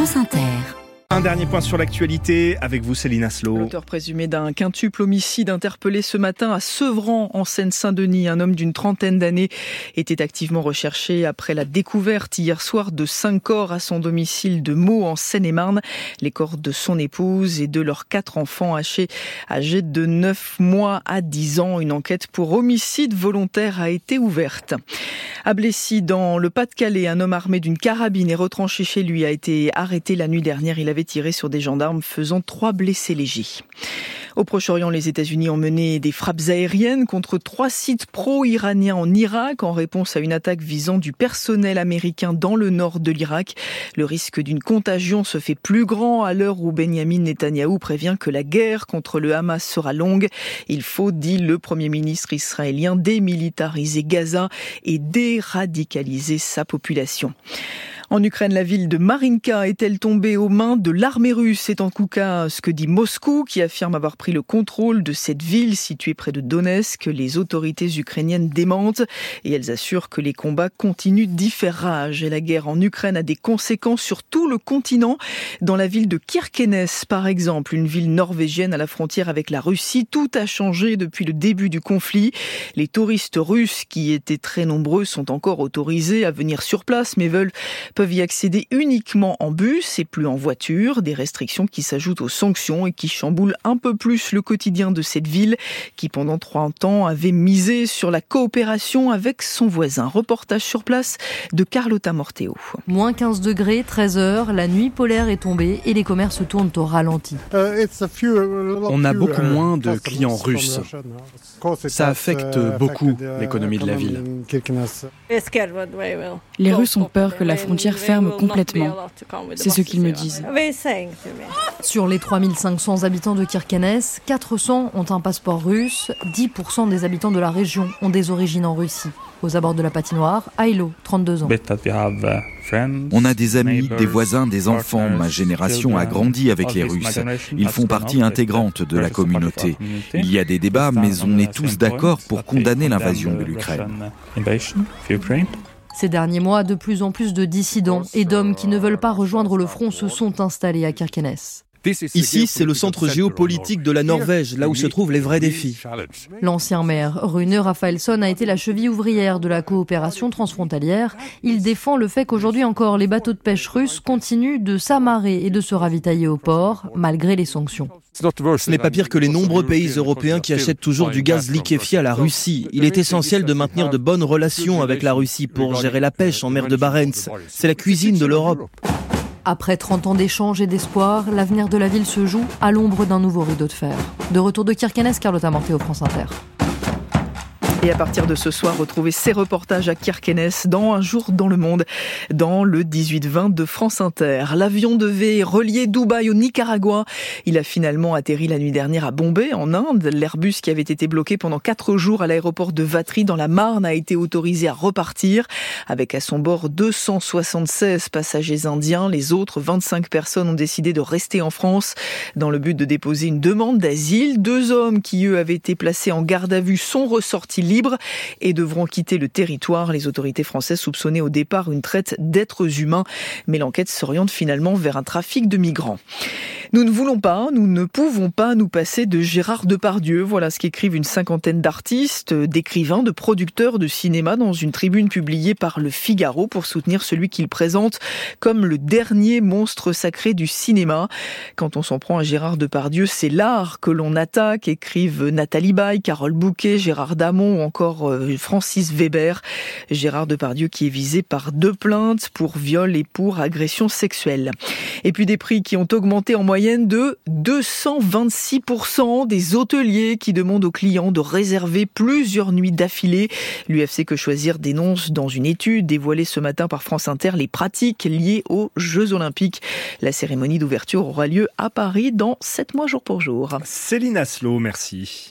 France Inter. Un dernier point sur l'actualité avec vous, Céline Aslo. L'auteur présumé d'un quintuple homicide interpellé ce matin à Sevran, en Seine-Saint-Denis. Un homme d'une trentaine d'années était activement recherché après la découverte hier soir de cinq corps à son domicile de Meaux, en Seine-et-Marne. Les corps de son épouse et de leurs quatre enfants âgés, âgés de 9 mois à 10 ans. Une enquête pour homicide volontaire a été ouverte. À Blessy, dans le Pas-de-Calais, un homme armé d'une carabine et retranché chez lui a été arrêté la nuit dernière. Il avait tiré sur des gendarmes faisant trois blessés légers. Au Proche-Orient, les États-Unis ont mené des frappes aériennes contre trois sites pro-iraniens en Irak en réponse à une attaque visant du personnel américain dans le nord de l'Irak. Le risque d'une contagion se fait plus grand à l'heure où Benjamin Netanyahou prévient que la guerre contre le Hamas sera longue. Il faut, dit le Premier ministre israélien, démilitariser Gaza et déradicaliser sa population. En Ukraine, la ville de Marinka est-elle tombée aux mains de l'armée russe? C'est en tout cas ce que dit Moscou, qui affirme avoir pris le contrôle de cette ville située près de Donetsk. Les autorités ukrainiennes démentent et elles assurent que les combats continuent d'y faire rage. Et la guerre en Ukraine a des conséquences sur tout le continent. Dans la ville de Kirkenes, par exemple, une ville norvégienne à la frontière avec la Russie, tout a changé depuis le début du conflit. Les touristes russes, qui étaient très nombreux, sont encore autorisés à venir sur place, mais veulent peuvent y accéder uniquement en bus et plus en voiture, des restrictions qui s'ajoutent aux sanctions et qui chamboulent un peu plus le quotidien de cette ville qui pendant 30 ans avait misé sur la coopération avec son voisin. Reportage sur place de Carlotta Morteo. Moins 15 degrés, 13 heures, la nuit polaire est tombée et les commerces tournent au ralenti. On a beaucoup moins de clients russes. Ça affecte beaucoup l'économie de la ville. Les Russes ont peur que la frontière ferme complètement. C'est ce qu'ils me disent. Sur les 3500 habitants de Kirkenes, 400 ont un passeport russe, 10% des habitants de la région ont des origines en Russie. Aux abords de la patinoire, Ailo, 32 ans. On a des amis, des voisins, des enfants. Ma génération a grandi avec les Russes. Ils font partie intégrante de la communauté. Il y a des débats, mais on est tous d'accord pour condamner l'invasion de l'Ukraine. Ces derniers mois, de plus en plus de dissidents et d'hommes qui ne veulent pas rejoindre le front se sont installés à Kirkenes. Ici, c'est le centre géopolitique de la Norvège, là où se trouvent les vrais défis. L'ancien maire Rune Raphaelsson a été la cheville ouvrière de la coopération transfrontalière. Il défend le fait qu'aujourd'hui encore, les bateaux de pêche russes continuent de s'amarrer et de se ravitailler au port, malgré les sanctions. Ce n'est pas pire que les nombreux pays européens qui achètent toujours du gaz liquéfié à la Russie. Il est essentiel de maintenir de bonnes relations avec la Russie pour gérer la pêche en mer de Barents. C'est la cuisine de l'Europe. Après 30 ans d'échanges et d'espoir, l'avenir de la ville se joue à l'ombre d'un nouveau rideau de fer. De retour de Kirkenes, Carlotta Morté au France Inter. Et à partir de ce soir, retrouvez ces reportages à Kirkenes dans Un jour dans le monde, dans le 18-20 de France Inter. L'avion devait relier Dubaï au Nicaragua. Il a finalement atterri la nuit dernière à Bombay, en Inde. L'Airbus qui avait été bloqué pendant quatre jours à l'aéroport de Vatry dans la Marne a été autorisé à repartir avec à son bord 276 passagers indiens. Les autres 25 personnes ont décidé de rester en France dans le but de déposer une demande d'asile. Deux hommes qui, eux, avaient été placés en garde à vue sont ressortis et devront quitter le territoire. Les autorités françaises soupçonnaient au départ une traite d'êtres humains, mais l'enquête s'oriente finalement vers un trafic de migrants. Nous ne voulons pas, nous ne pouvons pas nous passer de Gérard Depardieu. Voilà ce qu'écrivent une cinquantaine d'artistes, d'écrivains, de producteurs de cinéma dans une tribune publiée par Le Figaro pour soutenir celui qu'ils présentent comme le dernier monstre sacré du cinéma. Quand on s'en prend à Gérard Depardieu, c'est l'art que l'on attaque, écrivent Nathalie Baye, Carole Bouquet, Gérard Damon ou encore euh, Francis Weber. Gérard Depardieu qui est visé par deux plaintes pour viol et pour agression sexuelle. Et puis des prix qui ont augmenté en moyenne de 226% des hôteliers qui demandent aux clients de réserver plusieurs nuits d'affilée. L'UFC Que Choisir dénonce dans une étude dévoilée ce matin par France Inter les pratiques liées aux Jeux Olympiques. La cérémonie d'ouverture aura lieu à Paris dans 7 mois jour pour jour. Céline Aslo, merci.